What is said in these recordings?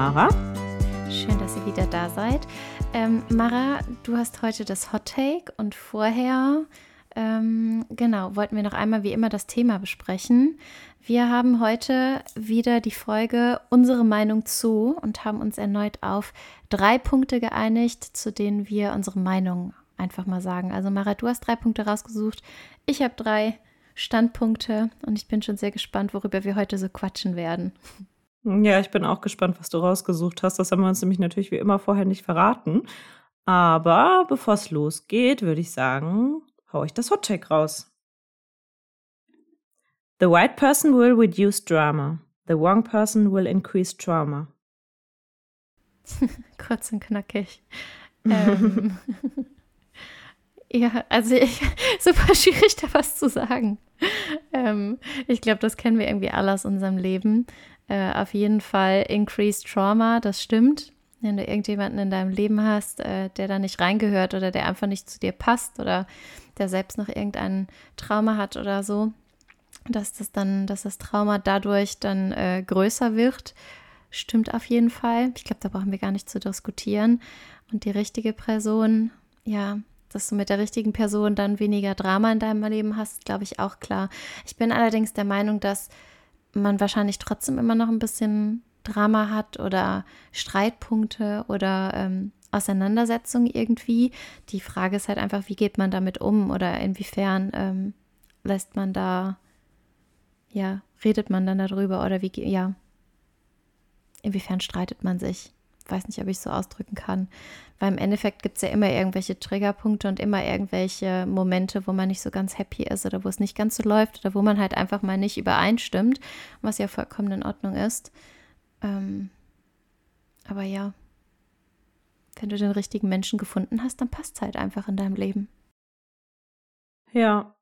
Mara. Schön, dass ihr wieder da seid. Ähm, Mara, du hast heute das Hot Take und vorher, ähm, genau, wollten wir noch einmal wie immer das Thema besprechen. Wir haben heute wieder die Folge Unsere Meinung zu und haben uns erneut auf drei Punkte geeinigt, zu denen wir unsere Meinung einfach mal sagen. Also Mara, du hast drei Punkte rausgesucht, ich habe drei Standpunkte und ich bin schon sehr gespannt, worüber wir heute so quatschen werden. Ja, ich bin auch gespannt, was du rausgesucht hast. Das haben wir uns nämlich natürlich wie immer vorher nicht verraten. Aber bevor es losgeht, würde ich sagen, hau ich das Hottake raus. The white person will reduce drama. The wrong person will increase trauma. Kurz und knackig. ähm, ja, also ich, super schwierig da was zu sagen. Ähm, ich glaube, das kennen wir irgendwie alle aus unserem Leben. Äh, auf jeden Fall increased trauma, das stimmt. Wenn du irgendjemanden in deinem Leben hast, äh, der da nicht reingehört oder der einfach nicht zu dir passt oder der selbst noch irgendein Trauma hat oder so, dass das dann, dass das Trauma dadurch dann äh, größer wird, stimmt auf jeden Fall. Ich glaube, da brauchen wir gar nicht zu diskutieren. Und die richtige Person, ja, dass du mit der richtigen Person dann weniger Drama in deinem Leben hast, glaube ich auch klar. Ich bin allerdings der Meinung, dass man wahrscheinlich trotzdem immer noch ein bisschen Drama hat oder Streitpunkte oder ähm, Auseinandersetzungen irgendwie. Die Frage ist halt einfach, wie geht man damit um oder inwiefern ähm, lässt man da, ja, redet man dann darüber oder wie, ja, inwiefern streitet man sich weiß nicht, ob ich es so ausdrücken kann. Weil im Endeffekt gibt es ja immer irgendwelche Triggerpunkte und immer irgendwelche Momente, wo man nicht so ganz happy ist oder wo es nicht ganz so läuft oder wo man halt einfach mal nicht übereinstimmt, was ja vollkommen in Ordnung ist. Ähm, aber ja, wenn du den richtigen Menschen gefunden hast, dann passt es halt einfach in deinem Leben. Ja.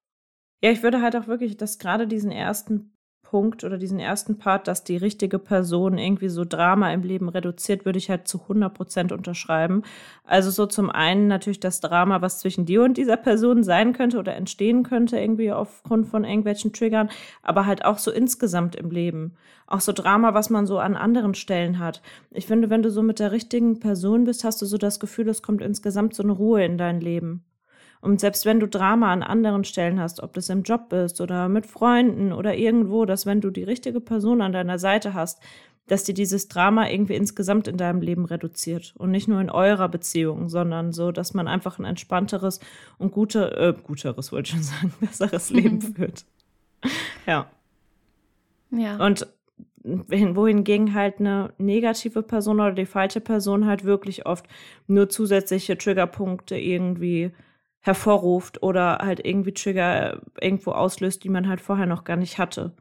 Ja, ich würde halt auch wirklich, dass gerade diesen ersten Punkt oder diesen ersten Part, dass die richtige Person irgendwie so Drama im Leben reduziert, würde ich halt zu 100 Prozent unterschreiben. Also so zum einen natürlich das Drama, was zwischen dir und dieser Person sein könnte oder entstehen könnte, irgendwie aufgrund von irgendwelchen Triggern, aber halt auch so insgesamt im Leben. Auch so Drama, was man so an anderen Stellen hat. Ich finde, wenn du so mit der richtigen Person bist, hast du so das Gefühl, es kommt insgesamt so eine Ruhe in dein Leben. Und selbst wenn du Drama an anderen Stellen hast, ob das im Job ist oder mit Freunden oder irgendwo, dass wenn du die richtige Person an deiner Seite hast, dass dir dieses Drama irgendwie insgesamt in deinem Leben reduziert und nicht nur in eurer Beziehung, sondern so, dass man einfach ein entspannteres und gute, äh, guteres wollte ich schon sagen, besseres Leben führt. ja. Ja. Und wohingegen halt eine negative Person oder die falsche Person halt wirklich oft nur zusätzliche Triggerpunkte irgendwie hervorruft oder halt irgendwie Trigger irgendwo auslöst, die man halt vorher noch gar nicht hatte.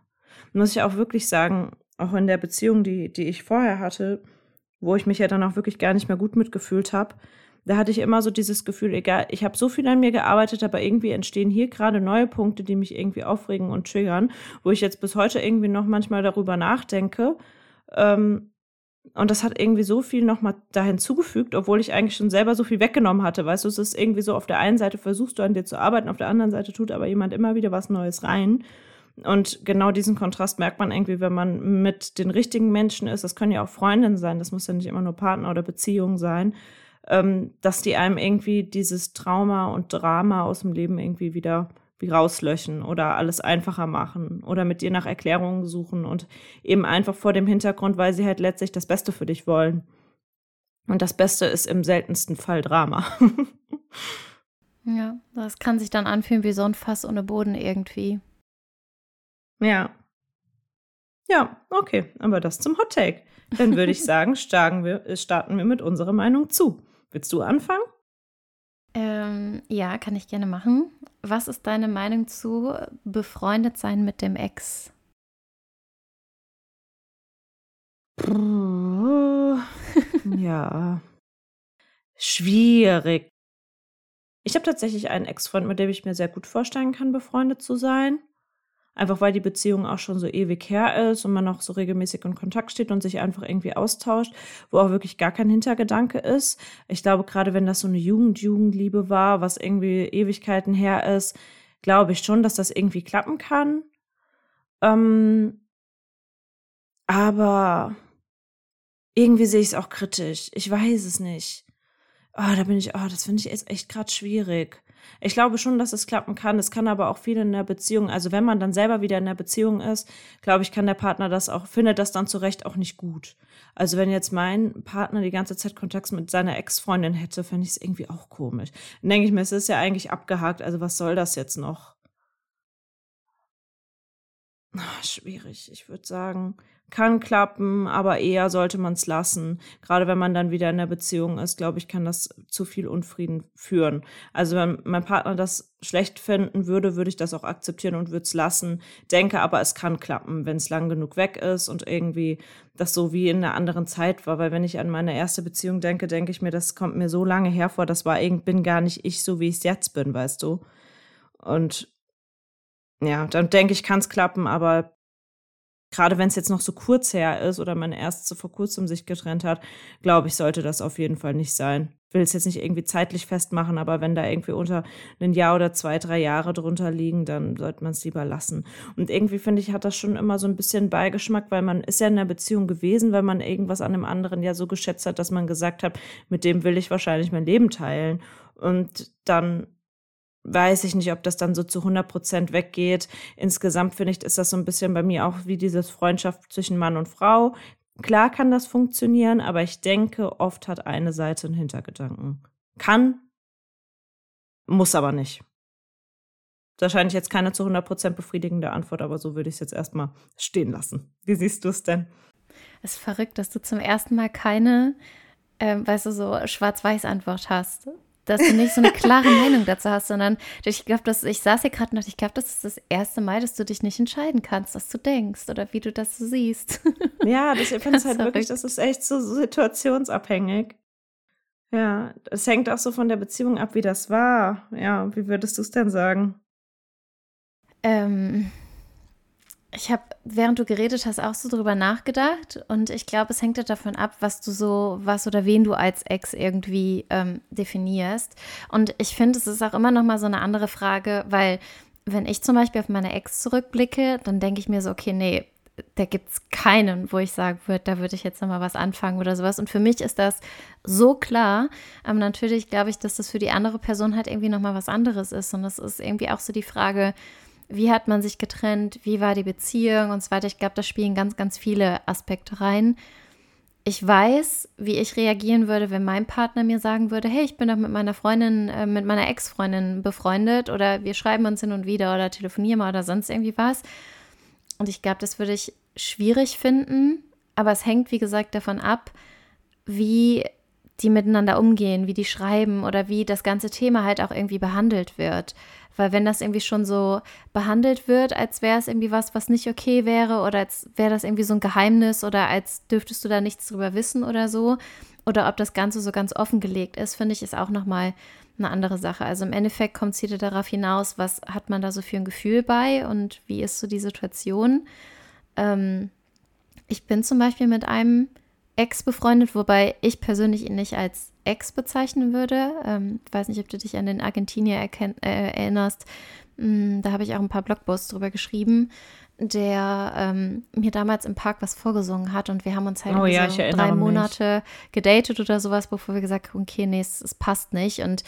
Muss ich auch wirklich sagen, auch in der Beziehung, die, die ich vorher hatte, wo ich mich ja dann auch wirklich gar nicht mehr gut mitgefühlt habe, da hatte ich immer so dieses Gefühl, egal, ich habe so viel an mir gearbeitet, aber irgendwie entstehen hier gerade neue Punkte, die mich irgendwie aufregen und triggern, wo ich jetzt bis heute irgendwie noch manchmal darüber nachdenke, ähm, und das hat irgendwie so viel nochmal da hinzugefügt, obwohl ich eigentlich schon selber so viel weggenommen hatte. Weißt du, es ist irgendwie so, auf der einen Seite versuchst du an dir zu arbeiten, auf der anderen Seite tut aber jemand immer wieder was Neues rein. Und genau diesen Kontrast merkt man irgendwie, wenn man mit den richtigen Menschen ist. Das können ja auch Freundinnen sein, das muss ja nicht immer nur Partner oder Beziehung sein, ähm, dass die einem irgendwie dieses Trauma und Drama aus dem Leben irgendwie wieder wie rauslöschen oder alles einfacher machen oder mit dir nach Erklärungen suchen und eben einfach vor dem Hintergrund, weil sie halt letztlich das Beste für dich wollen. Und das Beste ist im seltensten Fall Drama. ja, das kann sich dann anfühlen wie so ein Fass ohne Boden irgendwie. Ja. Ja, okay, aber das zum Hot Take. Dann würde ich sagen, starten wir, starten wir mit unserer Meinung zu. Willst du anfangen? Ähm, ja, kann ich gerne machen. Was ist deine Meinung zu befreundet sein mit dem Ex? ja. Schwierig. Ich habe tatsächlich einen Ex-Freund, mit dem ich mir sehr gut vorstellen kann, befreundet zu sein. Einfach weil die Beziehung auch schon so ewig her ist und man auch so regelmäßig in Kontakt steht und sich einfach irgendwie austauscht, wo auch wirklich gar kein Hintergedanke ist. Ich glaube, gerade wenn das so eine Jugend-Jugendliebe war, was irgendwie Ewigkeiten her ist, glaube ich schon, dass das irgendwie klappen kann. Ähm, aber irgendwie sehe ich es auch kritisch. Ich weiß es nicht. Oh, da bin ich, oh, das finde ich jetzt echt gerade schwierig. Ich glaube schon, dass es klappen kann. Es kann aber auch viel in der Beziehung. Also wenn man dann selber wieder in der Beziehung ist, glaube ich, kann der Partner das auch, findet das dann zu Recht auch nicht gut. Also wenn jetzt mein Partner die ganze Zeit Kontakt mit seiner Ex-Freundin hätte, fände ich es irgendwie auch komisch. Dann denke ich mir, es ist ja eigentlich abgehakt. Also was soll das jetzt noch? Ach, schwierig. Ich würde sagen, kann klappen, aber eher sollte man es lassen. Gerade wenn man dann wieder in der Beziehung ist, glaube ich, kann das zu viel Unfrieden führen. Also wenn mein Partner das schlecht finden würde, würde ich das auch akzeptieren und würde es lassen. Denke aber, es kann klappen, wenn es lang genug weg ist und irgendwie das so wie in einer anderen Zeit war. Weil wenn ich an meine erste Beziehung denke, denke ich mir, das kommt mir so lange hervor, das war irgendwie, bin gar nicht ich so, wie ich es jetzt bin, weißt du. Und ja, dann denke ich, kann es klappen, aber gerade wenn es jetzt noch so kurz her ist oder man erst so vor kurzem sich getrennt hat, glaube ich, sollte das auf jeden Fall nicht sein. Ich will es jetzt nicht irgendwie zeitlich festmachen, aber wenn da irgendwie unter ein Jahr oder zwei, drei Jahre drunter liegen, dann sollte man es lieber lassen. Und irgendwie finde ich, hat das schon immer so ein bisschen Beigeschmack, weil man ist ja in einer Beziehung gewesen, weil man irgendwas an dem anderen ja so geschätzt hat, dass man gesagt hat, mit dem will ich wahrscheinlich mein Leben teilen. Und dann weiß ich nicht, ob das dann so zu 100 Prozent weggeht. Insgesamt finde ich, ist das so ein bisschen bei mir auch wie dieses Freundschaft zwischen Mann und Frau. Klar kann das funktionieren, aber ich denke, oft hat eine Seite einen Hintergedanken. Kann, muss aber nicht. Wahrscheinlich jetzt keine zu 100 Prozent befriedigende Antwort, aber so würde ich es jetzt erstmal stehen lassen. Wie siehst du es denn? Es ist verrückt, dass du zum ersten Mal keine, äh, weißt du, so Schwarz-Weiß-Antwort hast dass du nicht so eine klare Meinung dazu hast, sondern ich glaube, dass ich saß hier gerade und ich glaube, das ist das erste Mal, dass du dich nicht entscheiden kannst, was du denkst oder wie du das so siehst. Ja, das, ich finde es halt wirklich, das ist echt so situationsabhängig. Ja, es hängt auch so von der Beziehung ab, wie das war. Ja, wie würdest du es denn sagen? Ähm, ich habe, während du geredet hast, auch so drüber nachgedacht und ich glaube, es hängt ja davon ab, was du so, was oder wen du als Ex irgendwie ähm, definierst. Und ich finde, es ist auch immer noch mal so eine andere Frage, weil wenn ich zum Beispiel auf meine Ex zurückblicke, dann denke ich mir so, okay, nee, da gibt es keinen, wo ich sagen würde, da würde ich jetzt noch mal was anfangen oder sowas. Und für mich ist das so klar. Aber natürlich glaube ich, dass das für die andere Person halt irgendwie noch mal was anderes ist. Und das ist irgendwie auch so die Frage, wie hat man sich getrennt, wie war die Beziehung und so weiter. Ich glaube, da spielen ganz, ganz viele Aspekte rein. Ich weiß, wie ich reagieren würde, wenn mein Partner mir sagen würde, hey, ich bin doch mit meiner Freundin, äh, mit meiner Ex-Freundin befreundet oder wir schreiben uns hin und wieder oder telefonieren mal oder sonst irgendwie was. Und ich glaube, das würde ich schwierig finden, aber es hängt, wie gesagt, davon ab, wie die miteinander umgehen, wie die schreiben oder wie das ganze Thema halt auch irgendwie behandelt wird. Weil wenn das irgendwie schon so behandelt wird, als wäre es irgendwie was, was nicht okay wäre oder als wäre das irgendwie so ein Geheimnis oder als dürftest du da nichts drüber wissen oder so, oder ob das Ganze so ganz offengelegt ist, finde ich, ist auch nochmal eine andere Sache. Also im Endeffekt kommt es wieder darauf hinaus, was hat man da so für ein Gefühl bei und wie ist so die Situation. Ähm, ich bin zum Beispiel mit einem Ex befreundet, wobei ich persönlich ihn nicht als Ex bezeichnen würde. Ähm, weiß nicht, ob du dich an den Argentinier äh, erinnerst. Mm, da habe ich auch ein paar Blogposts drüber geschrieben, der ähm, mir damals im Park was vorgesungen hat und wir haben uns halt oh, ja, so drei Monate mich. gedatet oder sowas, bevor wir gesagt haben, okay, nee, es, es passt nicht. Und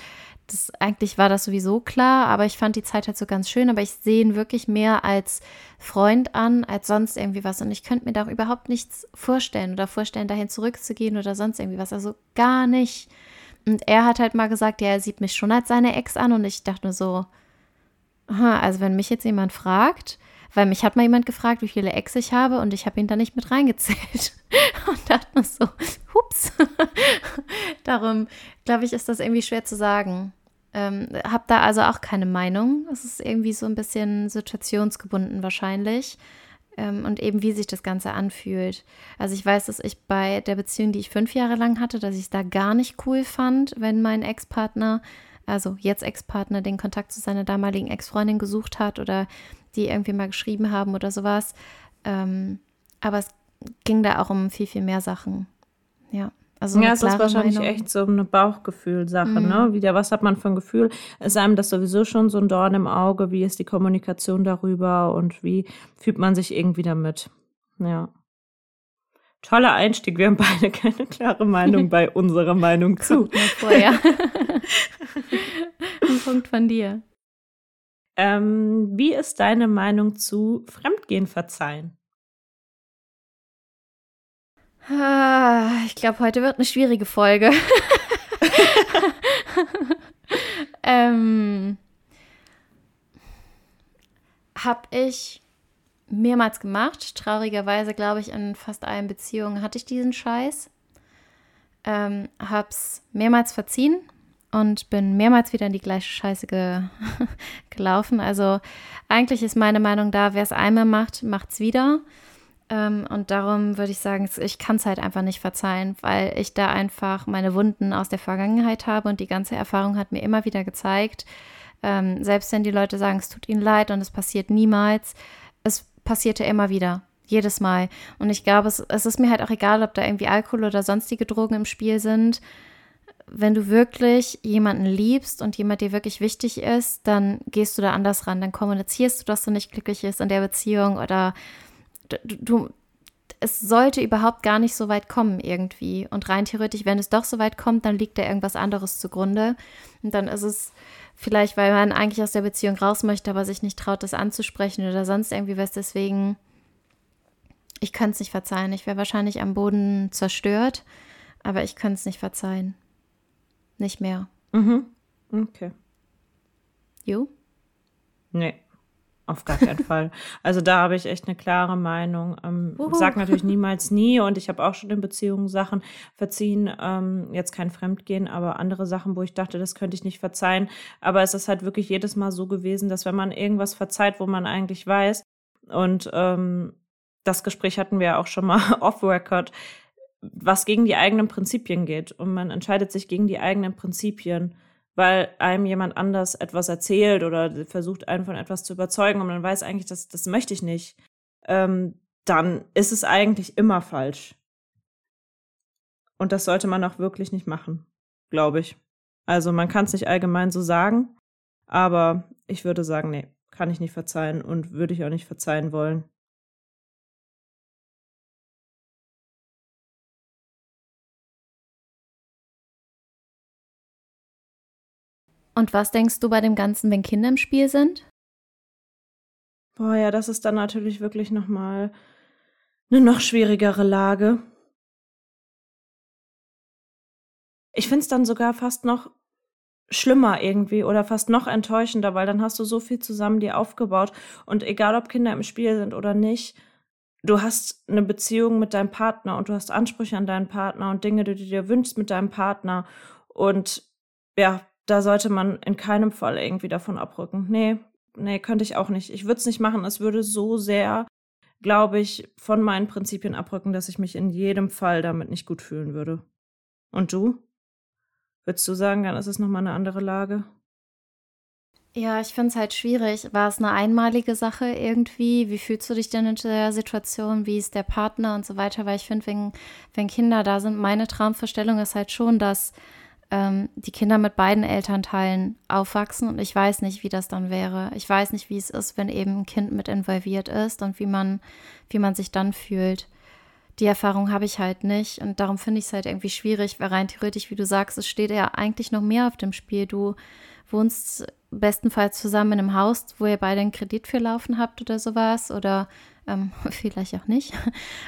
das, eigentlich war das sowieso klar, aber ich fand die Zeit halt so ganz schön. Aber ich sehe ihn wirklich mehr als Freund an, als sonst irgendwie was. Und ich könnte mir da auch überhaupt nichts vorstellen oder vorstellen, dahin zurückzugehen oder sonst irgendwie was. Also gar nicht. Und er hat halt mal gesagt, ja, er sieht mich schon als seine Ex an. Und ich dachte nur so, aha, also wenn mich jetzt jemand fragt, weil mich hat mal jemand gefragt, wie viele Ex ich habe und ich habe ihn da nicht mit reingezählt. Und dachte nur so, hups. Darum, glaube ich, ist das irgendwie schwer zu sagen. Ähm, habe da also auch keine Meinung. Es ist irgendwie so ein bisschen situationsgebunden wahrscheinlich. Ähm, und eben wie sich das Ganze anfühlt. Also ich weiß, dass ich bei der Beziehung, die ich fünf Jahre lang hatte, dass ich es da gar nicht cool fand, wenn mein Ex-Partner, also jetzt Ex-Partner, den Kontakt zu seiner damaligen Ex-Freundin gesucht hat oder die irgendwie mal geschrieben haben oder sowas. Ähm, aber es ging da auch um viel, viel mehr Sachen. Ja. Also ja, es ist wahrscheinlich Meinung. echt so eine Bauchgefühl-Sache, ne? mhm. ne? Wieder, was hat man für ein Gefühl? Ist einem das sowieso schon so ein Dorn im Auge? Wie ist die Kommunikation darüber und wie fühlt man sich irgendwie damit? Ja. Toller Einstieg. Wir haben beide keine klare Meinung bei unserer Meinung zu. Vorher. Ein Punkt von dir. Ähm, wie ist deine Meinung zu Fremdgehen verzeihen? Ah, ich glaube, heute wird eine schwierige Folge. ähm, hab ich mehrmals gemacht. Traurigerweise, glaube ich, in fast allen Beziehungen hatte ich diesen Scheiß. Ähm, hab's mehrmals verziehen und bin mehrmals wieder in die gleiche Scheiße ge gelaufen. Also eigentlich ist meine Meinung da, wer es einmal macht, macht's wieder. Ähm, und darum würde ich sagen, ich kann es halt einfach nicht verzeihen, weil ich da einfach meine Wunden aus der Vergangenheit habe und die ganze Erfahrung hat mir immer wieder gezeigt, ähm, selbst wenn die Leute sagen, es tut ihnen leid und es passiert niemals, es passierte immer wieder. Jedes Mal. Und ich glaube, es, es ist mir halt auch egal, ob da irgendwie Alkohol oder sonstige Drogen im Spiel sind. Wenn du wirklich jemanden liebst und jemand dir wirklich wichtig ist, dann gehst du da anders ran. Dann kommunizierst du, dass du nicht glücklich bist in der Beziehung oder du, du es sollte überhaupt gar nicht so weit kommen irgendwie. Und rein theoretisch, wenn es doch so weit kommt, dann liegt da irgendwas anderes zugrunde. Und dann ist es vielleicht, weil man eigentlich aus der Beziehung raus möchte, aber sich nicht traut, das anzusprechen oder sonst irgendwie was. Deswegen, ich könnte es nicht verzeihen. Ich wäre wahrscheinlich am Boden zerstört, aber ich könnte es nicht verzeihen. Nicht mehr. Mhm. Okay. You? Nee. Auf gar keinen Fall. Also da habe ich echt eine klare Meinung. Ähm, sag natürlich niemals nie und ich habe auch schon in Beziehungen Sachen verziehen. Ähm, jetzt kein Fremdgehen, aber andere Sachen, wo ich dachte, das könnte ich nicht verzeihen. Aber es ist halt wirklich jedes Mal so gewesen, dass wenn man irgendwas verzeiht, wo man eigentlich weiß und ähm, das Gespräch hatten wir ja auch schon mal off-Record, was gegen die eigenen Prinzipien geht und man entscheidet sich gegen die eigenen Prinzipien weil einem jemand anders etwas erzählt oder versucht, einen von etwas zu überzeugen und man weiß eigentlich, das, das möchte ich nicht, ähm, dann ist es eigentlich immer falsch. Und das sollte man auch wirklich nicht machen, glaube ich. Also man kann es nicht allgemein so sagen, aber ich würde sagen, nee, kann ich nicht verzeihen und würde ich auch nicht verzeihen wollen. Und was denkst du bei dem Ganzen, wenn Kinder im Spiel sind? Boah, ja, das ist dann natürlich wirklich nochmal eine noch schwierigere Lage. Ich finde es dann sogar fast noch schlimmer irgendwie oder fast noch enttäuschender, weil dann hast du so viel zusammen dir aufgebaut und egal ob Kinder im Spiel sind oder nicht, du hast eine Beziehung mit deinem Partner und du hast Ansprüche an deinen Partner und Dinge, die du dir wünschst mit deinem Partner und ja, da sollte man in keinem Fall irgendwie davon abrücken. Nee, nee, könnte ich auch nicht. Ich würde es nicht machen. Es würde so sehr, glaube ich, von meinen Prinzipien abrücken, dass ich mich in jedem Fall damit nicht gut fühlen würde. Und du? Würdest du sagen, dann ist es nochmal eine andere Lage? Ja, ich finde es halt schwierig. War es eine einmalige Sache irgendwie? Wie fühlst du dich denn in der Situation? Wie ist der Partner und so weiter? Weil ich finde, wenn, wenn Kinder da sind, meine Traumvorstellung ist halt schon, dass ähm, die Kinder mit beiden Elternteilen aufwachsen und ich weiß nicht, wie das dann wäre. Ich weiß nicht, wie es ist, wenn eben ein Kind mit involviert ist und wie man, wie man sich dann fühlt. Die Erfahrung habe ich halt nicht und darum finde ich es halt irgendwie schwierig, weil rein theoretisch, wie du sagst, es steht ja eigentlich noch mehr auf dem Spiel. Du wohnst bestenfalls zusammen in einem Haus, wo ihr beide einen Kredit für laufen habt oder sowas oder ähm, vielleicht auch nicht.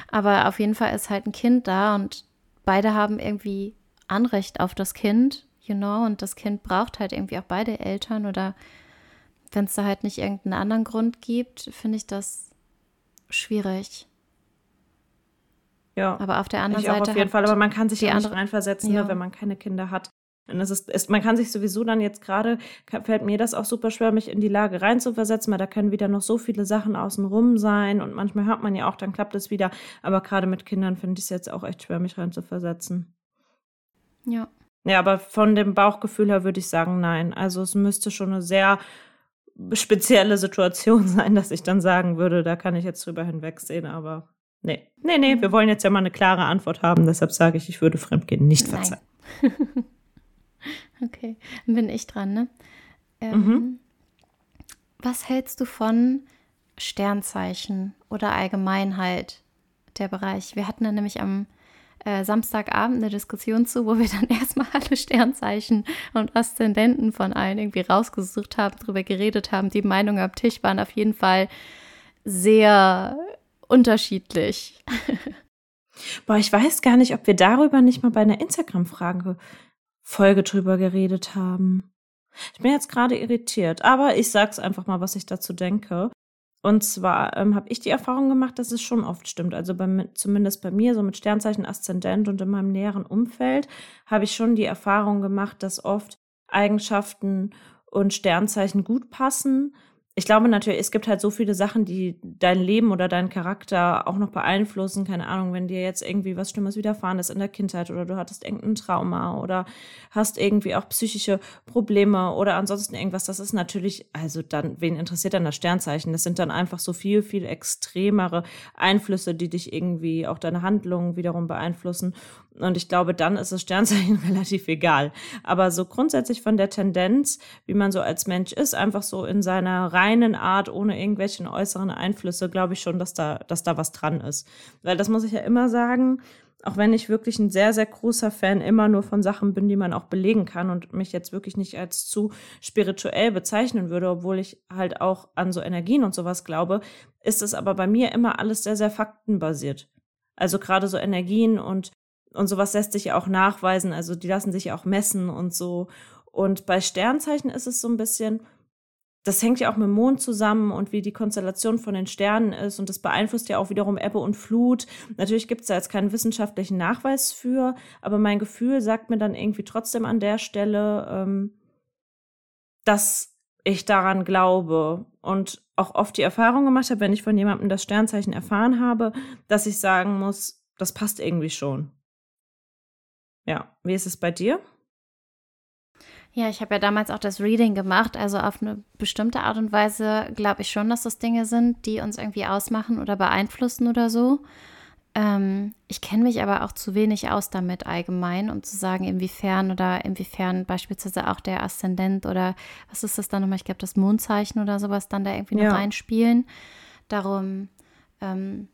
Aber auf jeden Fall ist halt ein Kind da und beide haben irgendwie Anrecht auf das Kind, you know, und das Kind braucht halt irgendwie auch beide Eltern oder wenn es da halt nicht irgendeinen anderen Grund gibt, finde ich das schwierig. Ja. Aber auf der anderen ich Seite. Auch auf jeden Fall, aber man kann sich ja nicht reinversetzen, ne, ja. wenn man keine Kinder hat. Und es ist, ist, man kann sich sowieso dann jetzt gerade, fällt mir das auch super schwer, mich in die Lage reinzuversetzen, weil da können wieder noch so viele Sachen außenrum sein und manchmal hört man ja auch, dann klappt es wieder. Aber gerade mit Kindern finde ich es jetzt auch echt schwer, mich reinzuversetzen. Ja. Ja, aber von dem Bauchgefühl her würde ich sagen, nein. Also es müsste schon eine sehr spezielle Situation sein, dass ich dann sagen würde, da kann ich jetzt drüber hinwegsehen, aber nee. Nee, nee, wir wollen jetzt ja mal eine klare Antwort haben, deshalb sage ich, ich würde Fremdgehen nicht verzeihen. okay, dann bin ich dran, ne? Ähm, mhm. Was hältst du von Sternzeichen oder Allgemeinheit? der Bereich. Wir hatten dann nämlich am äh, Samstagabend eine Diskussion zu, wo wir dann erstmal alle Sternzeichen und Aszendenten von allen irgendwie rausgesucht haben, darüber geredet haben. Die Meinungen am Tisch waren auf jeden Fall sehr unterschiedlich. Boah, ich weiß gar nicht, ob wir darüber nicht mal bei einer Instagram-Frage-Folge drüber geredet haben. Ich bin jetzt gerade irritiert, aber ich sag's einfach mal, was ich dazu denke. Und zwar ähm, habe ich die Erfahrung gemacht, dass es schon oft stimmt. Also bei, zumindest bei mir, so mit Sternzeichen Aszendent und in meinem näheren Umfeld, habe ich schon die Erfahrung gemacht, dass oft Eigenschaften und Sternzeichen gut passen ich glaube natürlich, es gibt halt so viele Sachen, die dein Leben oder deinen Charakter auch noch beeinflussen. Keine Ahnung, wenn dir jetzt irgendwie was Schlimmes widerfahren ist in der Kindheit oder du hattest irgendein Trauma oder hast irgendwie auch psychische Probleme oder ansonsten irgendwas, das ist natürlich, also dann, wen interessiert dann das Sternzeichen? Das sind dann einfach so viel, viel extremere Einflüsse, die dich irgendwie auch deine Handlungen wiederum beeinflussen. Und ich glaube, dann ist das Sternzeichen relativ egal. Aber so grundsätzlich von der Tendenz, wie man so als Mensch ist, einfach so in seiner reinen Art, ohne irgendwelche äußeren Einflüsse, glaube ich schon, dass da, dass da was dran ist. Weil das muss ich ja immer sagen, auch wenn ich wirklich ein sehr, sehr großer Fan immer nur von Sachen bin, die man auch belegen kann und mich jetzt wirklich nicht als zu spirituell bezeichnen würde, obwohl ich halt auch an so Energien und sowas glaube, ist es aber bei mir immer alles sehr, sehr faktenbasiert. Also gerade so Energien und und sowas lässt sich ja auch nachweisen, also die lassen sich ja auch messen und so. Und bei Sternzeichen ist es so ein bisschen, das hängt ja auch mit dem Mond zusammen und wie die Konstellation von den Sternen ist und das beeinflusst ja auch wiederum Ebbe und Flut. Natürlich gibt es da jetzt keinen wissenschaftlichen Nachweis für, aber mein Gefühl sagt mir dann irgendwie trotzdem an der Stelle, ähm, dass ich daran glaube und auch oft die Erfahrung gemacht habe, wenn ich von jemandem das Sternzeichen erfahren habe, dass ich sagen muss, das passt irgendwie schon. Ja, wie ist es bei dir? Ja, ich habe ja damals auch das Reading gemacht. Also auf eine bestimmte Art und Weise glaube ich schon, dass das Dinge sind, die uns irgendwie ausmachen oder beeinflussen oder so. Ähm, ich kenne mich aber auch zu wenig aus damit allgemein, um zu sagen, inwiefern oder inwiefern beispielsweise auch der Aszendent oder was ist das dann nochmal? Ich glaube, das Mondzeichen oder sowas dann da irgendwie ja. noch reinspielen. Darum, ähm,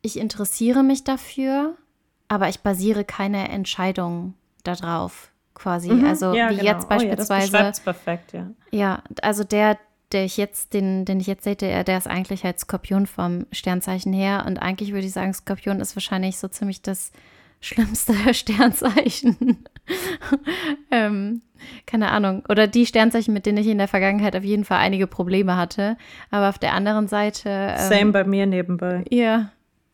ich interessiere mich dafür aber ich basiere keine Entscheidung darauf, quasi. Mhm, also ja, wie genau. jetzt beispielsweise. Oh, ja, das perfekt, ja. Ja, also der, der ich jetzt, den, den ich jetzt sehe, der, der ist eigentlich halt Skorpion vom Sternzeichen her. Und eigentlich würde ich sagen, Skorpion ist wahrscheinlich so ziemlich das schlimmste Sternzeichen. ähm, keine Ahnung. Oder die Sternzeichen, mit denen ich in der Vergangenheit auf jeden Fall einige Probleme hatte. Aber auf der anderen Seite. Ähm, Same bei mir nebenbei. Ja,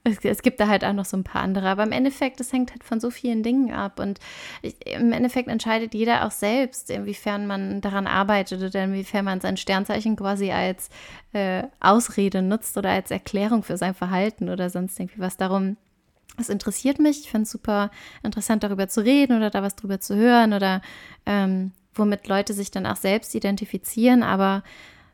es, es, gibt da halt auch noch so ein paar andere. Aber im Endeffekt, es hängt halt von so vielen Dingen ab. Und ich, im Endeffekt entscheidet jeder auch selbst, inwiefern man daran arbeitet oder inwiefern man sein Sternzeichen quasi als äh, Ausrede nutzt oder als Erklärung für sein Verhalten oder sonst irgendwie was. Darum, es interessiert mich. Ich finde es super interessant, darüber zu reden oder da was drüber zu hören oder ähm, womit Leute sich dann auch selbst identifizieren. Aber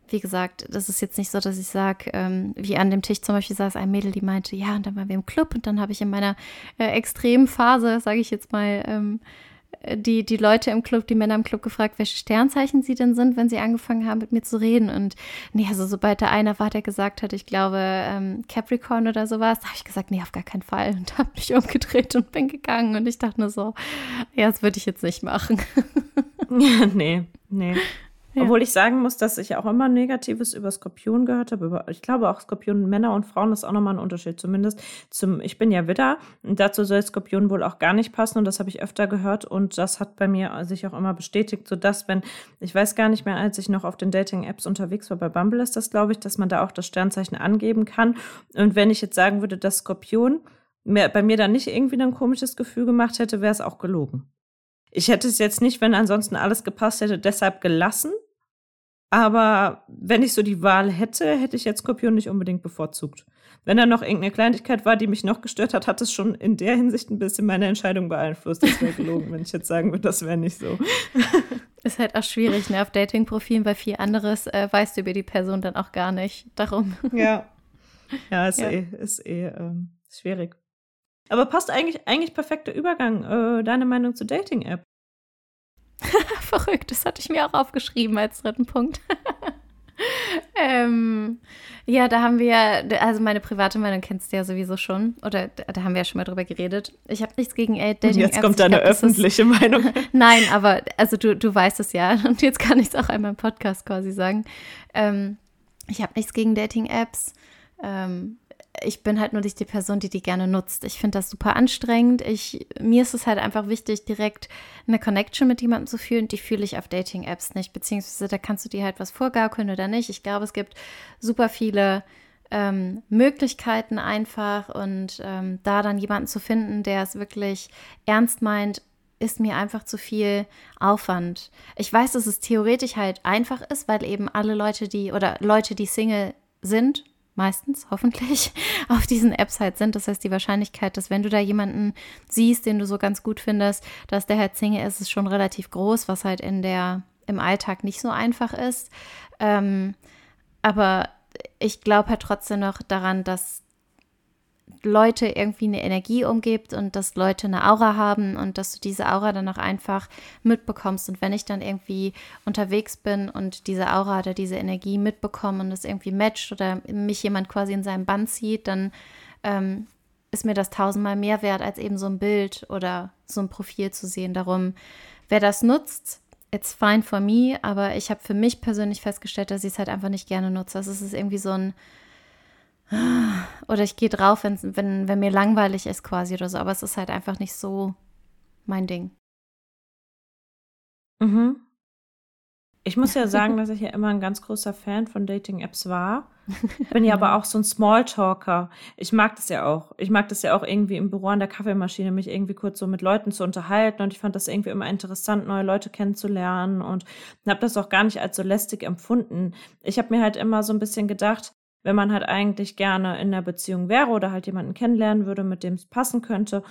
wie gesagt, das ist jetzt nicht so, dass ich sage, ähm, wie an dem Tisch zum Beispiel saß ein Mädel, die meinte, ja, und dann waren wir im Club und dann habe ich in meiner äh, extremen Phase, sage ich jetzt mal, ähm, die, die Leute im Club, die Männer im Club gefragt, welche Sternzeichen sie denn sind, wenn sie angefangen haben, mit mir zu reden. Und nee, also sobald der einer war, der gesagt hat, ich glaube ähm, Capricorn oder sowas, habe ich gesagt, nee, auf gar keinen Fall. Und habe mich umgedreht und bin gegangen. Und ich dachte nur so, ja, das würde ich jetzt nicht machen. nee, nee. Obwohl ich sagen muss, dass ich auch immer Negatives über Skorpion gehört habe. Ich glaube auch Skorpion Männer und Frauen ist auch nochmal ein Unterschied. Zumindest zum, ich bin ja Widder und dazu soll Skorpion wohl auch gar nicht passen und das habe ich öfter gehört und das hat bei mir sich auch immer bestätigt, sodass wenn, ich weiß gar nicht mehr, als ich noch auf den Dating-Apps unterwegs war, bei Bumble ist das, glaube ich, dass man da auch das Sternzeichen angeben kann. Und wenn ich jetzt sagen würde, dass Skorpion mir, bei mir dann nicht irgendwie ein komisches Gefühl gemacht hätte, wäre es auch gelogen. Ich hätte es jetzt nicht, wenn ansonsten alles gepasst hätte, deshalb gelassen, aber wenn ich so die Wahl hätte, hätte ich jetzt Skorpion nicht unbedingt bevorzugt. Wenn da noch irgendeine Kleinigkeit war, die mich noch gestört hat, hat es schon in der Hinsicht ein bisschen meine Entscheidung beeinflusst. Das wäre gelogen, wenn ich jetzt sagen würde, das wäre nicht so. Ist halt auch schwierig, ne? Auf Dating-Profilen, weil viel anderes äh, weißt du über die Person dann auch gar nicht. Darum. Ja. Ja, ist ja. eh, ist eh ähm, schwierig. Aber passt eigentlich, eigentlich perfekter Übergang, äh, deine Meinung zur Dating-App. Verrückt, das hatte ich mir auch aufgeschrieben als dritten Punkt. ähm, ja, da haben wir, also meine private Meinung kennst du ja sowieso schon. Oder da haben wir ja schon mal drüber geredet. Ich habe nichts gegen Dating-Apps. Jetzt kommt deine glaub, öffentliche ist, Meinung. Nein, aber also du, du weißt es ja. Und jetzt kann ich es auch einmal im Podcast quasi sagen. Ähm, ich habe nichts gegen Dating-Apps. Ähm, ich bin halt nur nicht die Person, die die gerne nutzt. Ich finde das super anstrengend. Ich, mir ist es halt einfach wichtig, direkt eine Connection mit jemandem zu fühlen. Die fühle ich auf Dating-Apps nicht. Beziehungsweise da kannst du dir halt was vorgaukeln oder nicht. Ich glaube, es gibt super viele ähm, Möglichkeiten einfach. Und ähm, da dann jemanden zu finden, der es wirklich ernst meint, ist mir einfach zu viel Aufwand. Ich weiß, dass es theoretisch halt einfach ist, weil eben alle Leute, die oder Leute, die Single sind meistens, hoffentlich, auf diesen Apps halt sind. Das heißt, die Wahrscheinlichkeit, dass wenn du da jemanden siehst, den du so ganz gut findest, dass der halt Single ist, ist schon relativ groß, was halt in der, im Alltag nicht so einfach ist. Ähm, aber ich glaube halt trotzdem noch daran, dass Leute irgendwie eine Energie umgibt und dass Leute eine Aura haben und dass du diese Aura dann auch einfach mitbekommst. Und wenn ich dann irgendwie unterwegs bin und diese Aura oder diese Energie mitbekomme und es irgendwie matcht oder mich jemand quasi in seinem Band zieht, dann ähm, ist mir das tausendmal mehr wert, als eben so ein Bild oder so ein Profil zu sehen. Darum, wer das nutzt, it's fine for me, aber ich habe für mich persönlich festgestellt, dass ich es halt einfach nicht gerne nutze. Also es ist irgendwie so ein oder ich gehe drauf, wenn, wenn, wenn mir langweilig ist quasi oder so. Aber es ist halt einfach nicht so mein Ding. Mhm. Ich muss ja sagen, dass ich ja immer ein ganz großer Fan von Dating-Apps war. Bin ja aber auch so ein Smalltalker. Ich mag das ja auch. Ich mag das ja auch irgendwie im Büro an der Kaffeemaschine, mich irgendwie kurz so mit Leuten zu unterhalten. Und ich fand das irgendwie immer interessant, neue Leute kennenzulernen und habe das auch gar nicht als so lästig empfunden. Ich habe mir halt immer so ein bisschen gedacht, wenn man halt eigentlich gerne in einer Beziehung wäre oder halt jemanden kennenlernen würde, mit dem es passen könnte,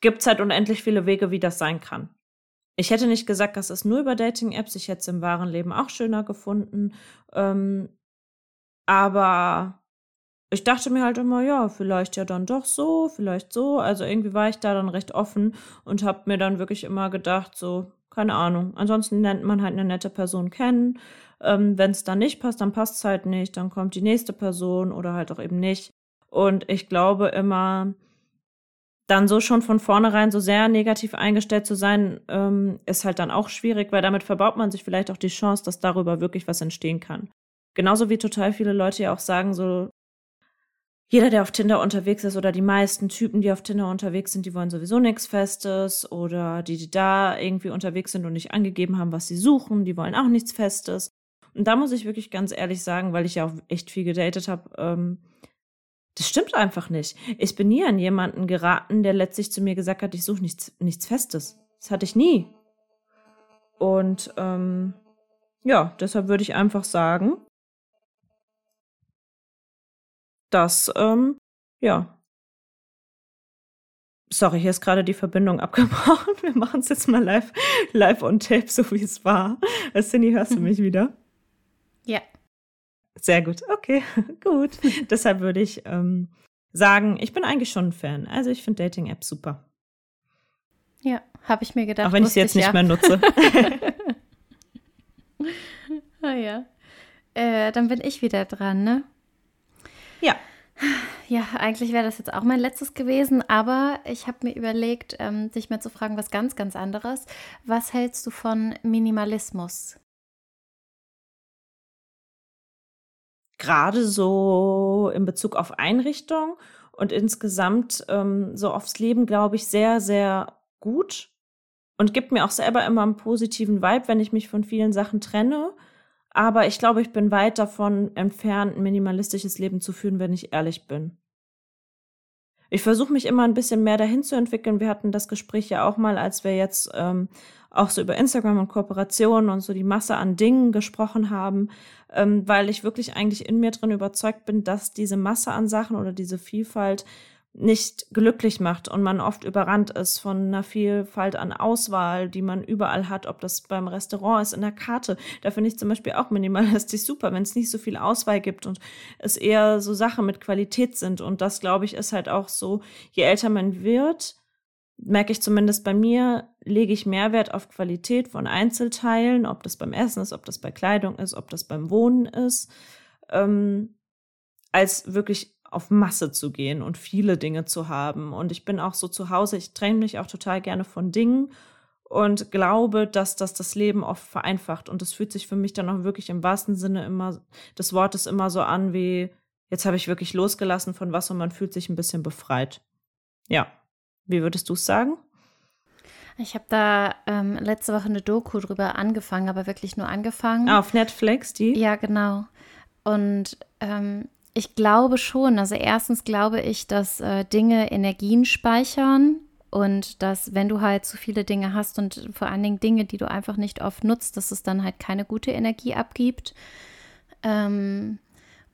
gibt es halt unendlich viele Wege, wie das sein kann. Ich hätte nicht gesagt, das ist nur über Dating-Apps. Ich hätte es im wahren Leben auch schöner gefunden. Ähm, aber ich dachte mir halt immer, ja, vielleicht ja dann doch so, vielleicht so. Also irgendwie war ich da dann recht offen und habe mir dann wirklich immer gedacht, so, keine Ahnung. Ansonsten lernt man halt eine nette Person kennen. Ähm, Wenn es dann nicht passt, dann passt es halt nicht. Dann kommt die nächste Person oder halt auch eben nicht. Und ich glaube immer, dann so schon von vornherein so sehr negativ eingestellt zu sein, ähm, ist halt dann auch schwierig, weil damit verbaut man sich vielleicht auch die Chance, dass darüber wirklich was entstehen kann. Genauso wie total viele Leute ja auch sagen, so jeder, der auf Tinder unterwegs ist oder die meisten Typen, die auf Tinder unterwegs sind, die wollen sowieso nichts Festes oder die, die da irgendwie unterwegs sind und nicht angegeben haben, was sie suchen, die wollen auch nichts Festes. Und da muss ich wirklich ganz ehrlich sagen, weil ich ja auch echt viel gedatet habe, ähm, das stimmt einfach nicht. Ich bin nie an jemanden geraten, der letztlich zu mir gesagt hat, ich suche nichts, nichts Festes. Das hatte ich nie. Und ähm, ja, deshalb würde ich einfach sagen, dass, ähm, ja. Sorry, hier ist gerade die Verbindung abgebrochen. Wir machen es jetzt mal live, live on tape, so wie es war. Cindy, hörst du mich wieder? Ja. Sehr gut, okay, gut. Deshalb würde ich ähm, sagen, ich bin eigentlich schon ein Fan. Also ich finde Dating-Apps super. Ja, habe ich mir gedacht. Auch wenn ich sie jetzt ich, nicht ja. mehr nutze. ah ja. Äh, dann bin ich wieder dran, ne? Ja. Ja, eigentlich wäre das jetzt auch mein letztes gewesen, aber ich habe mir überlegt, ähm, dich mal zu fragen, was ganz, ganz anderes. Was hältst du von Minimalismus? Gerade so in Bezug auf Einrichtung und insgesamt ähm, so aufs Leben, glaube ich, sehr, sehr gut und gibt mir auch selber immer einen positiven Vibe, wenn ich mich von vielen Sachen trenne. Aber ich glaube, ich bin weit davon entfernt, ein minimalistisches Leben zu führen, wenn ich ehrlich bin. Ich versuche mich immer ein bisschen mehr dahin zu entwickeln. Wir hatten das Gespräch ja auch mal, als wir jetzt ähm, auch so über Instagram und Kooperationen und so die Masse an Dingen gesprochen haben, ähm, weil ich wirklich eigentlich in mir drin überzeugt bin, dass diese Masse an Sachen oder diese Vielfalt nicht glücklich macht und man oft überrannt ist von einer Vielfalt an Auswahl, die man überall hat, ob das beim Restaurant ist, in der Karte. Da finde ich zum Beispiel auch minimalistisch super, wenn es nicht so viel Auswahl gibt und es eher so Sachen mit Qualität sind. Und das, glaube ich, ist halt auch so, je älter man wird, merke ich zumindest bei mir, lege ich mehr Wert auf Qualität von Einzelteilen, ob das beim Essen ist, ob das bei Kleidung ist, ob das beim Wohnen ist, ähm, als wirklich auf Masse zu gehen und viele Dinge zu haben. Und ich bin auch so zu Hause, ich trenne mich auch total gerne von Dingen und glaube, dass das das Leben oft vereinfacht. Und das fühlt sich für mich dann auch wirklich im wahrsten Sinne immer des Wortes immer so an wie, jetzt habe ich wirklich losgelassen von was und man fühlt sich ein bisschen befreit. Ja. Wie würdest du es sagen? Ich habe da ähm, letzte Woche eine Doku drüber angefangen, aber wirklich nur angefangen. Auf Netflix, die? Ja, genau. Und ähm, ich glaube schon, also erstens glaube ich, dass äh, Dinge Energien speichern und dass, wenn du halt zu viele Dinge hast und vor allen Dingen Dinge, die du einfach nicht oft nutzt, dass es dann halt keine gute Energie abgibt. Ähm,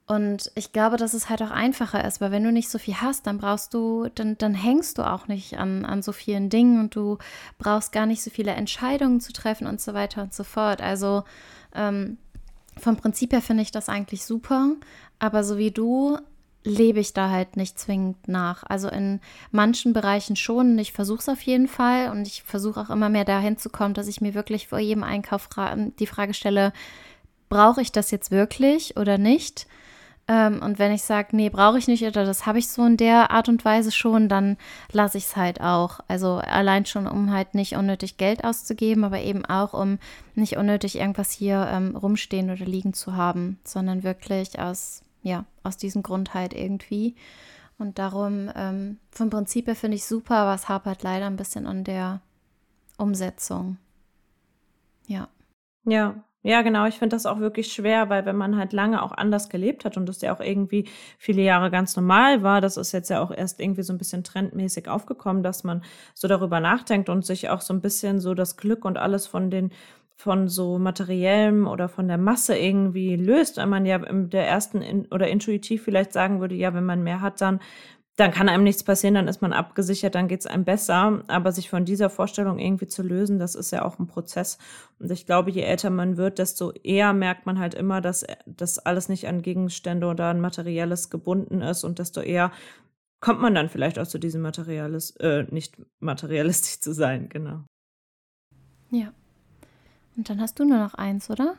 und ich glaube, dass es halt auch einfacher ist, weil wenn du nicht so viel hast, dann brauchst du, dann, dann hängst du auch nicht an, an so vielen Dingen und du brauchst gar nicht so viele Entscheidungen zu treffen und so weiter und so fort. Also ähm, vom Prinzip her finde ich das eigentlich super, aber so wie du lebe ich da halt nicht zwingend nach. Also in manchen Bereichen schon. Ich versuche es auf jeden Fall und ich versuche auch immer mehr dahin zu kommen, dass ich mir wirklich vor jedem Einkauf die Frage stelle, brauche ich das jetzt wirklich oder nicht? Ähm, und wenn ich sage, nee, brauche ich nicht oder das habe ich so in der Art und Weise schon, dann lasse ich es halt auch. Also allein schon, um halt nicht unnötig Geld auszugeben, aber eben auch, um nicht unnötig irgendwas hier ähm, rumstehen oder liegen zu haben, sondern wirklich aus, ja, aus diesem Grund halt irgendwie. Und darum, ähm, vom Prinzip her finde ich super, was hapert leider ein bisschen an der Umsetzung. Ja. Ja, ja, genau. Ich finde das auch wirklich schwer, weil wenn man halt lange auch anders gelebt hat und das ja auch irgendwie viele Jahre ganz normal war, das ist jetzt ja auch erst irgendwie so ein bisschen trendmäßig aufgekommen, dass man so darüber nachdenkt und sich auch so ein bisschen so das Glück und alles von den von so materiellem oder von der Masse irgendwie löst, weil man ja in der ersten in, oder intuitiv vielleicht sagen würde, ja, wenn man mehr hat, dann dann kann einem nichts passieren, dann ist man abgesichert, dann geht es einem besser. Aber sich von dieser Vorstellung irgendwie zu lösen, das ist ja auch ein Prozess. Und ich glaube, je älter man wird, desto eher merkt man halt immer, dass das alles nicht an Gegenstände oder an Materielles gebunden ist und desto eher kommt man dann vielleicht auch zu diesem Materialis, äh, nicht materialistisch zu sein, genau. Ja. Und dann hast du nur noch eins, oder?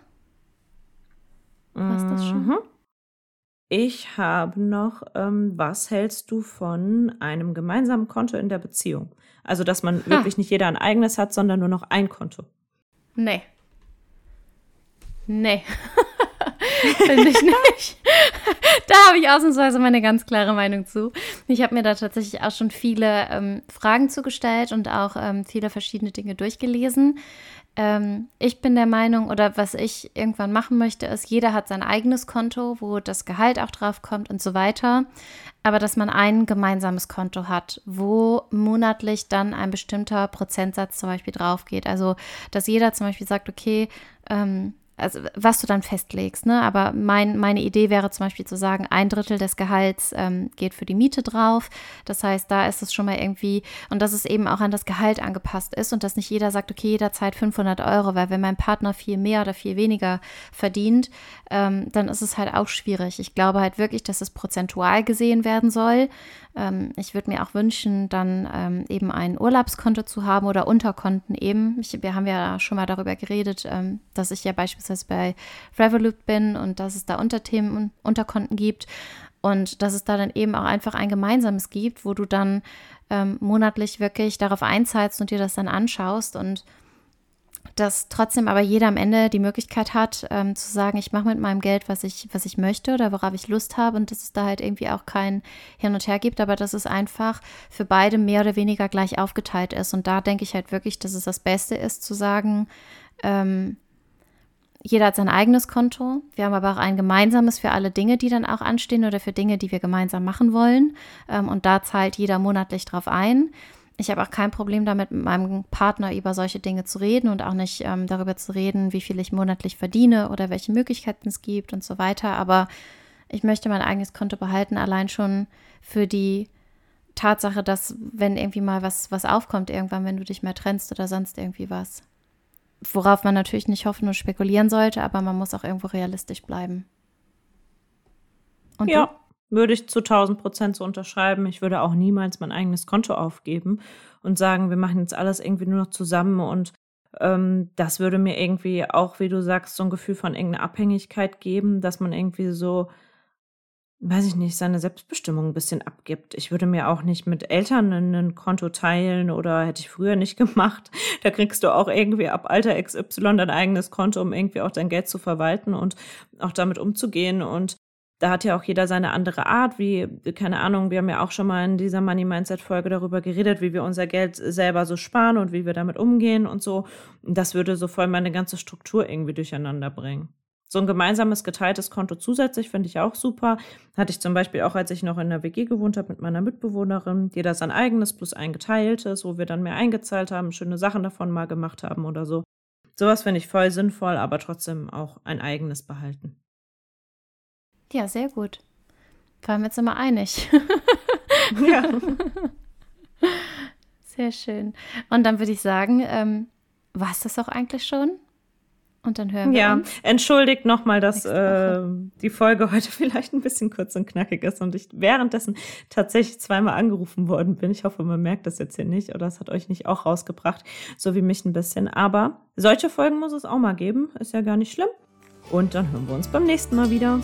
War's das schon? Ich habe noch, ähm, was hältst du von einem gemeinsamen Konto in der Beziehung? Also, dass man ha. wirklich nicht jeder ein eigenes hat, sondern nur noch ein Konto. Nee. Nee. Finde ich nicht. da habe ich ausnahmsweise meine ganz klare Meinung zu. Ich habe mir da tatsächlich auch schon viele ähm, Fragen zugestellt und auch ähm, viele verschiedene Dinge durchgelesen. Ähm, ich bin der Meinung, oder was ich irgendwann machen möchte, ist, jeder hat sein eigenes Konto, wo das Gehalt auch drauf kommt und so weiter. Aber dass man ein gemeinsames Konto hat, wo monatlich dann ein bestimmter Prozentsatz zum Beispiel drauf geht. Also, dass jeder zum Beispiel sagt, okay, ähm, also was du dann festlegst, ne? Aber mein, meine Idee wäre zum Beispiel zu sagen, ein Drittel des Gehalts ähm, geht für die Miete drauf. Das heißt, da ist es schon mal irgendwie, und dass es eben auch an das Gehalt angepasst ist und dass nicht jeder sagt, okay, jederzeit 500 Euro, weil wenn mein Partner viel mehr oder viel weniger verdient, ähm, dann ist es halt auch schwierig. Ich glaube halt wirklich, dass es prozentual gesehen werden soll. Ähm, ich würde mir auch wünschen, dann ähm, eben ein Urlaubskonto zu haben oder Unterkonten eben. Ich, wir haben ja schon mal darüber geredet, ähm, dass ich ja beispielsweise bei Revolut bin und dass es da Unterthemen und Unterkonten gibt und dass es da dann eben auch einfach ein gemeinsames gibt, wo du dann ähm, monatlich wirklich darauf einzahlst und dir das dann anschaust und dass trotzdem aber jeder am Ende die Möglichkeit hat, ähm, zu sagen, ich mache mit meinem Geld, was ich, was ich möchte oder worauf ich Lust habe und dass es da halt irgendwie auch kein Hin und Her gibt, aber dass es einfach für beide mehr oder weniger gleich aufgeteilt ist. Und da denke ich halt wirklich, dass es das Beste ist, zu sagen, ähm, jeder hat sein eigenes Konto. Wir haben aber auch ein gemeinsames für alle Dinge, die dann auch anstehen oder für Dinge, die wir gemeinsam machen wollen. Ähm, und da zahlt jeder monatlich drauf ein ich habe auch kein Problem damit, mit meinem Partner über solche Dinge zu reden und auch nicht ähm, darüber zu reden, wie viel ich monatlich verdiene oder welche Möglichkeiten es gibt und so weiter. Aber ich möchte mein eigenes Konto behalten, allein schon für die Tatsache, dass wenn irgendwie mal was, was aufkommt, irgendwann, wenn du dich mehr trennst oder sonst irgendwie was. Worauf man natürlich nicht hoffen und spekulieren sollte, aber man muss auch irgendwo realistisch bleiben. Und ja. Du? Würde ich zu 1000 Prozent so unterschreiben. Ich würde auch niemals mein eigenes Konto aufgeben und sagen, wir machen jetzt alles irgendwie nur noch zusammen und ähm, das würde mir irgendwie auch, wie du sagst, so ein Gefühl von irgendeiner Abhängigkeit geben, dass man irgendwie so, weiß ich nicht, seine Selbstbestimmung ein bisschen abgibt. Ich würde mir auch nicht mit Eltern ein Konto teilen oder hätte ich früher nicht gemacht. Da kriegst du auch irgendwie ab Alter XY dein eigenes Konto, um irgendwie auch dein Geld zu verwalten und auch damit umzugehen und da hat ja auch jeder seine andere Art, wie, keine Ahnung, wir haben ja auch schon mal in dieser Money Mindset Folge darüber geredet, wie wir unser Geld selber so sparen und wie wir damit umgehen und so. Das würde so voll meine ganze Struktur irgendwie durcheinander bringen. So ein gemeinsames geteiltes Konto zusätzlich finde ich auch super. Hatte ich zum Beispiel auch, als ich noch in der WG gewohnt habe mit meiner Mitbewohnerin, jeder sein eigenes plus ein geteiltes, wo wir dann mehr eingezahlt haben, schöne Sachen davon mal gemacht haben oder so. Sowas finde ich voll sinnvoll, aber trotzdem auch ein eigenes behalten. Ja, sehr gut. Waren wir jetzt immer einig. ja. Sehr schön. Und dann würde ich sagen, ähm, war es das auch eigentlich schon? Und dann hören wir ja, uns. entschuldigt nochmal, dass äh, die Folge heute vielleicht ein bisschen kurz und knackig ist und ich währenddessen tatsächlich zweimal angerufen worden bin. Ich hoffe, man merkt das jetzt hier nicht oder es hat euch nicht auch rausgebracht, so wie mich ein bisschen. Aber solche Folgen muss es auch mal geben. Ist ja gar nicht schlimm. Und dann hören wir uns beim nächsten Mal wieder.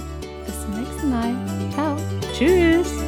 Bis zum nächsten Mal. Ciao. Tschüss.